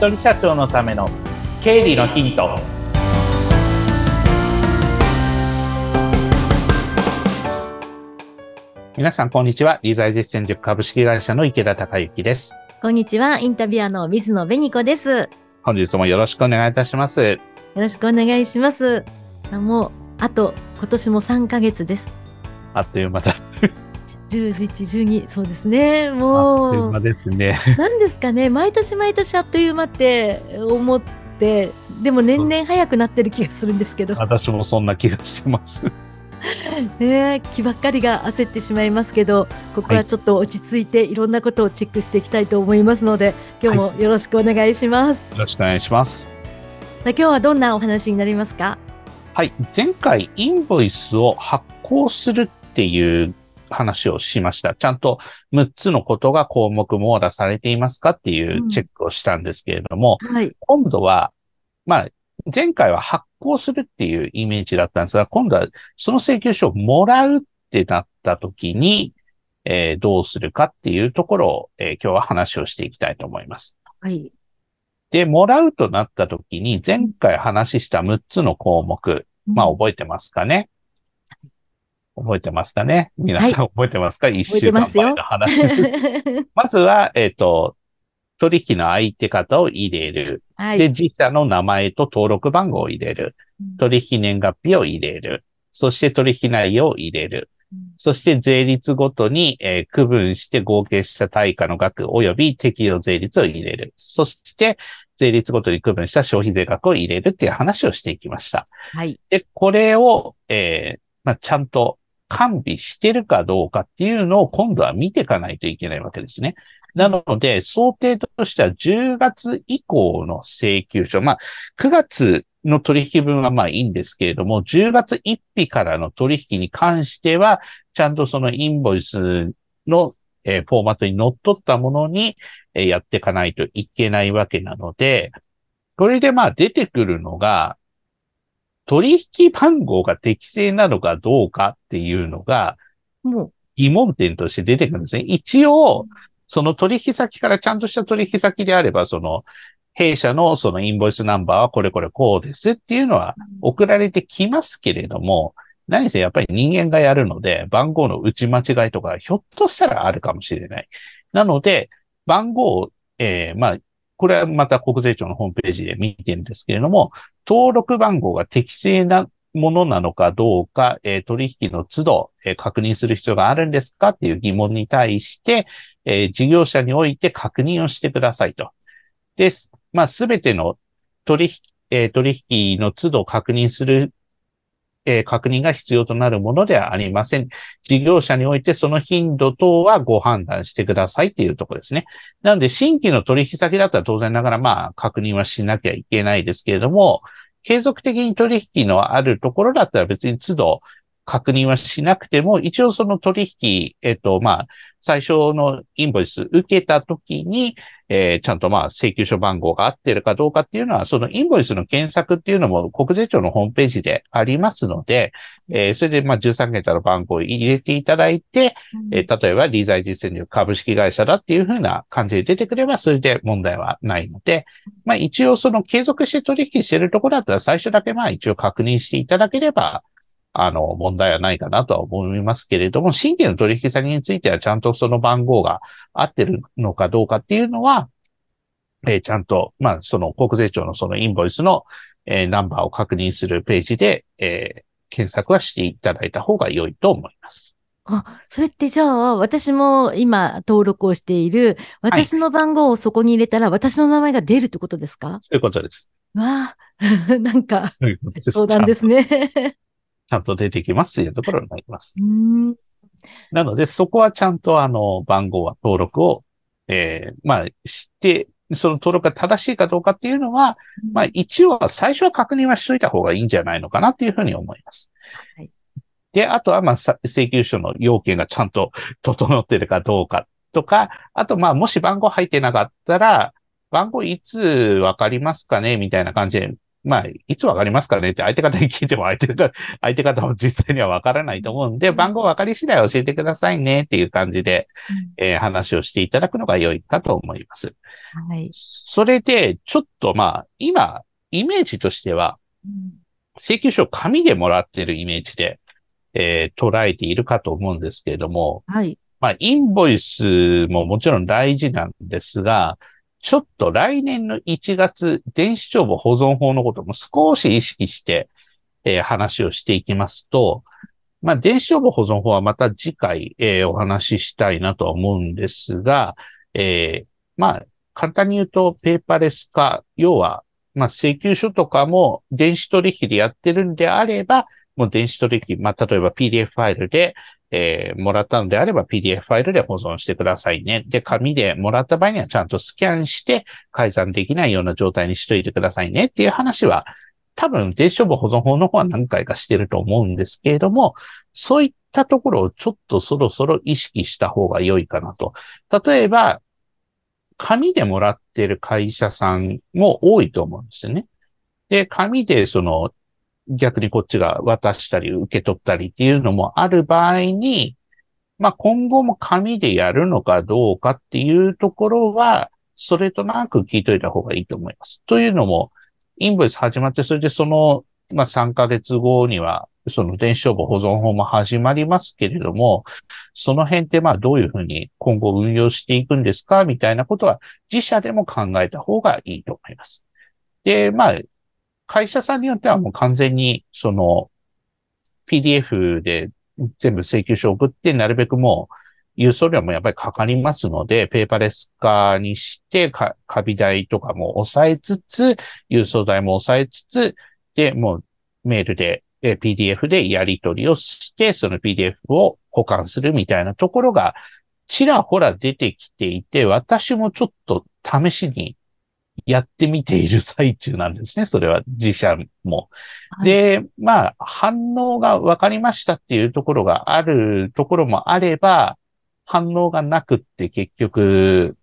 人社長のための経理のヒント。皆さんこんにちは。理財実践塾株式会社の池田孝之です。こんにちは。インタビュアーの水野紅子です。本日もよろしくお願いいたします。よろしくお願いします。さあもうあと今年も3ヶ月です。あっという間だ。10、11、12、そうですね。あっもう、という間ですね。何ですかね、毎年毎年あっという間って思って、でも年々早くなってる気がするんですけど、私もそんな気がしてます。ね、気ばっかりが焦ってしまいますけど、ここはちょっと落ち着いていろんなことをチェックしていきたいと思いますので、今日もよろしくお願いします。よろしくお願いします。今日はどんなお話になりますか？はい。前回、インボイスを発行するっていう話をしました。ちゃんと6つのことが項目網羅されていますかっていうチェックをしたんですけれども、はい。今度は、まあ、前回は発行するっていうイメージだったんですが、今度はその請求書をもらうってなった時に、えーどうするかっていうところを、えー今日は話をしていきたいと思います。はい。で、もらうとなった時に、前回話した6つの項目、まあ覚えてますかね？覚えてますかね皆さん覚えてますか、一覚え週間前の話です。まずは、えっ、と、取引の相手方を入れる。はい。で、自社の名前と登録番号を入れる。取引年月日を入れる。そして取引内容を入れる。そして税率ごとに、えー区分して合計した対価の額及び適用税率を入れる。そして税率ごとに区分した消費税額を入れるっていう話をしていきました。はい。で、これを、えーまあ、ちゃんと完備してるかどうかっていうのを今度は見ていかないといけないわけですね。なので、想定としては10月以降の請求書、まあ、9月の取引分はまあいいんですけれども、10月1日からの取引に関しては、ちゃんとそのインボイスの、えーフォーマットに乗っ取ったものに、えーやっていかないといけないわけなので、これでまあ出てくるのが、取引番号が適正なのかどうかっていうのがも疑問点として出てくるんですね。一応、その取引先からちゃんとした取引先であれば、その、弊社のそのインボイスナンバーはこれこれこうですっていうのはう、送られてきますけれども、何せやっぱり人間がやるので、番号の打ち間違いとか、ひょっとしたらあるかもしれない。なので、番号を、えーまあ、これはまた国税庁のホームページで見てるんですけれども、登録番号が適正なものなのかどうか、えー取引の都度、えー確認する必要があるんですかっていう疑問に対して、えー事業者において確認をしてくださいと。です。まあ、すべての取引、え取引の都度確認する、えー確認が必要となるものではありません。事業者においてその頻度等はご判断してくださいっていうところですね。なので、新規の取引先だったら当然ながらまあ確認はしなきゃいけないですけれども、継続的に取引のあるところだったら別に都度確認はしなくても、一応その取引、えっと、まあ、最初のインボイス受けたときに、えーちゃんとまあ請求書番号が合ってるかどうかっていうのは、そのインボイスの検索っていうのも国税庁のホームページでありますので、えーそれでまあ13桁の番号を入れていただいて、う、えー例えば理財実践力株式会社だっていうふうな感じで出てくれば、それで問題はないので、まあ一応その継続して取引しているところだったら最初だけまあ一応確認していただければ、あの、問題はないかなとは思いますけれども、新規の取引先についてはちゃんとその番号が合ってるのかどうかっていうのは、えーちゃんと、まあその国税庁のそのインボイスの、えーナンバーを確認するページで、えー検索はしていただいた方が良いと思います。あ、それってじゃあ、私も今登録をしている、私の番号をそこに入れたら、私の名前が出るってことですか？そういうことです。わあ、なんか、そういうことですそうなんですね。ちゃんと出てきますというところになります。なので、そこはちゃんとあの、番号は登録を、えーまあ、して、その登録が正しいかどうかっていうのは、まあ、一応は最初は確認はしといた方がいいんじゃないのかなっていうふうに思います。はいで、あとは、まあ、さ請求書の要件がちゃんと整ってるかどうかとか、あと、まあ、もし番号入ってなかったら、番号いつわかりますかねみたいな感じでまあ、いつわかりますかねって相手方に聞いても相手方、相手方も実際にはわからないと思うんで、番号わかり次第教えてくださいねっていう感じで、えー、話をしていただくのが良いかと思います。はい。それで、ちょっとまあ、今、イメージとしては、請求書を紙でもらってるイメージで、えー、捉えているかと思うんですけれども、はい。まあ、インボイスももちろん大事なんですが、ちょっと来年の1月、電子帳簿保存法のことも少し意識して、えー、話をしていきますと、まあ、電子帳簿保存法はまた次回、えー、お話ししたいなとは思うんですが、えー、まあ、簡単に言うと、ペーパーレス化、要は、まあ、請求書とかも電子取引でやってるんであれば、もう電子取引、まあ、例えば PDF ファイルで、えー、もらったのであれば PDF ファイルで保存してくださいね。で、紙でもらった場合にはちゃんとスキャンして改ざんできないような状態にしといてくださいねっていう話は、多分電子処方保存法の方は何回かしてると思うんですけれども、そういったところをちょっとそろそろ意識した方が良いかなと。例えば、紙でもらってる会社さんも多いと思うんですよね。で、紙でその逆にこっちが渡したり受け取ったりっていうのもある場合に、まあ今後も紙でやるのかどうかっていうところは、それとなく聞いといた方がいいと思います。というのも、インボイス始まって、それでその、まあ3ヶ月後には、その電子帳簿保存法も始まりますけれども、その辺ってまあどういうふうに今後運用していくんですかみたいなことは自社でも考えた方がいいと思います。で、まあ、会社さんによってはもう完全に、その、PDF で全部請求書送って、なるべくもう、郵送料もやっぱりかかりますので、ペーパーレス化にして、か、カビ代とかも抑えつつ、郵送代も抑えつつ、で、もうメールで、PDF でやり取りをして、その PDF を保管するみたいなところが、ちらほら出てきていて、私もちょっと試しにやってみている最中なんですね。それは自社も。はい、で、まあ、反応が分かりましたっていうところがあるところもあれば、反応がなくって結局、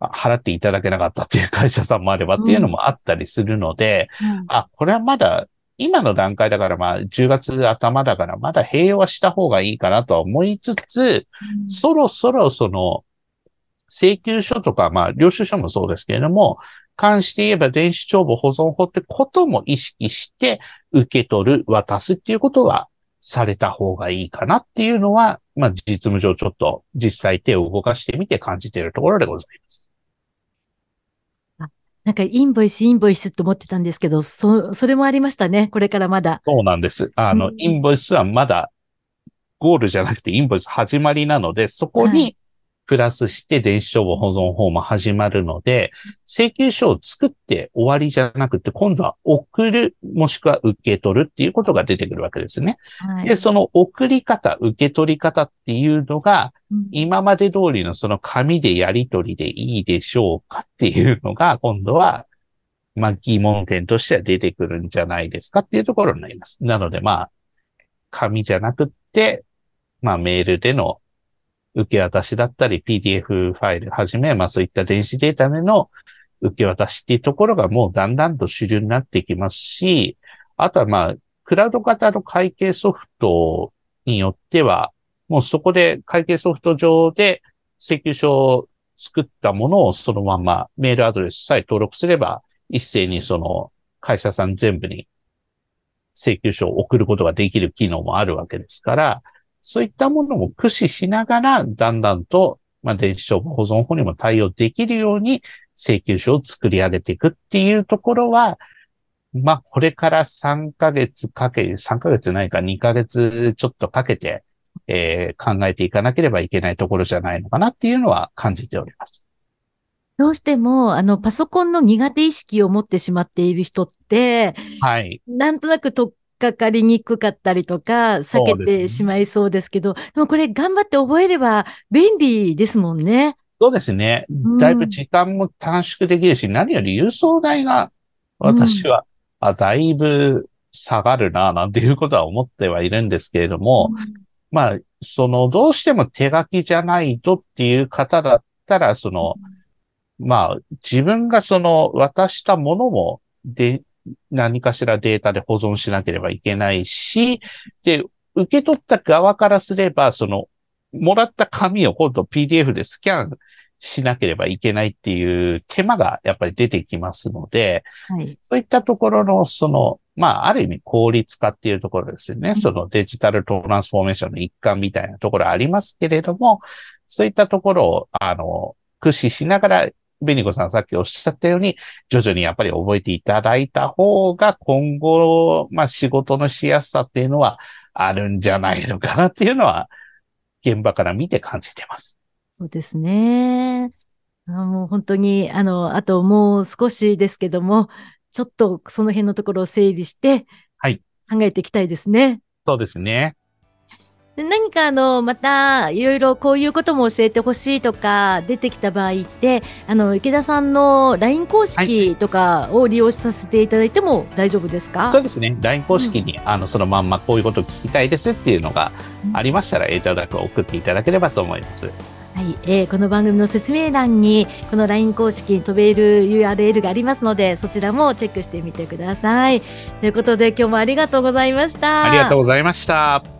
払っていただけなかったっていう会社さんもあればっていうのもあったりするので、うん、あ、これはまだ今の段階だからまあ10月頭だからまだ併用はした方がいいかなとは思いつつ、うん、そろそろその請求書とか、まあ、領収書もそうですけれども、関して言えば電子帳簿保存法ってことも意識して受け取る、渡すっていうことはされた方がいいかなっていうのは、まあ、実務上ちょっと実際手を動かしてみて感じているところでございます。なんかインボイス、インボイスと思ってたんですけど、そ、それもありましたね。これからまだ。そうなんです。あの、うん、インボイスはまだゴールじゃなくてインボイス始まりなので、そこにプラスして電子帳簿保存法も始まるので、請求書を作って終わりじゃなくて、今度は送る、もしくは受け取るっていうことが出てくるわけですね。はい、で、その送り方、受け取り方っていうのが、今まで通りのその紙でやり取りでいいでしょうかっていうのが、今度は、まあ、疑問点としては出てくるんじゃないですかっていうところになります。なので、まあ、紙じゃなくって、まあ、メールでの受け渡しだったり、PDF ファイルはじめ、まあそういった電子データでの受け渡しっていうところがもうだんだんと主流になってきますし、あとはまあ、クラウド型の会計ソフトによっては、もうそこで会計ソフト上で請求書を作ったものをそのままメールアドレスさえ登録すれば、一斉にその会社さん全部に請求書を送ることができる機能もあるわけですから、そういったものも駆使しながら、だんだんと、まあ、電子帳簿保存法にも対応できるように請求書を作り上げていくっていうところは、まあ、これから3ヶ月かけ、3ヶ月ないか2ヶ月ちょっとかけて、えー、考えていかなければいけないところじゃないのかなっていうのは感じております。どうしても、あの、パソコンの苦手意識を持ってしまっている人って、はい。なんとなくとかかりにくかったりとか、避けてしまいそうですけど、でね、でもこれ頑張って覚えれば便利ですもんね。そうですね。だいぶ時間も短縮できるし、うん、何より郵送代が私は、うん、あだいぶ下がるな、なんていうことは思ってはいるんですけれども、うん、まあ、その、どうしても手書きじゃないとっていう方だったら、その、まあ、自分がその渡したものもで、何かしらデータで保存しなければいけないし、で、受け取った側からすれば、その、もらった紙を今度 PDF でスキャンしなければいけないっていう手間がやっぱり出てきますので、はい、そういったところの、その、まあ、ある意味効率化っていうところですよね。そのデジタルトランスフォーメーションの一環みたいなところありますけれども、そういったところを、あの、駆使しながら、ベニコさんさっきおっしゃったように、徐々にやっぱり覚えていただいた方が今後、まあ仕事のしやすさっていうのはあるんじゃないのかなっていうのは、現場から見て感じてます。そうですね。あもう本当に、あの、あともう少しですけども、ちょっとその辺のところを整理して、はい。考えていきたいですね。そうですね。で何かあの、また、いろいろこういうことも教えてほしいとか、出てきた場合って、あの、池田さんの LINE 公式とかを利用させていただいても大丈夫ですか、はい、そうですね。LINE 公式に、うん、あの、そのまんまこういうことを聞きたいですっていうのがありましたら、エータダックを送っていただければと思います。はい、えー、この番組の説明欄にこの LINE 公式に飛べる URL がありますのでそちらもチェックしてみてください。ということで今日もありがとうございました。ありがとうございました。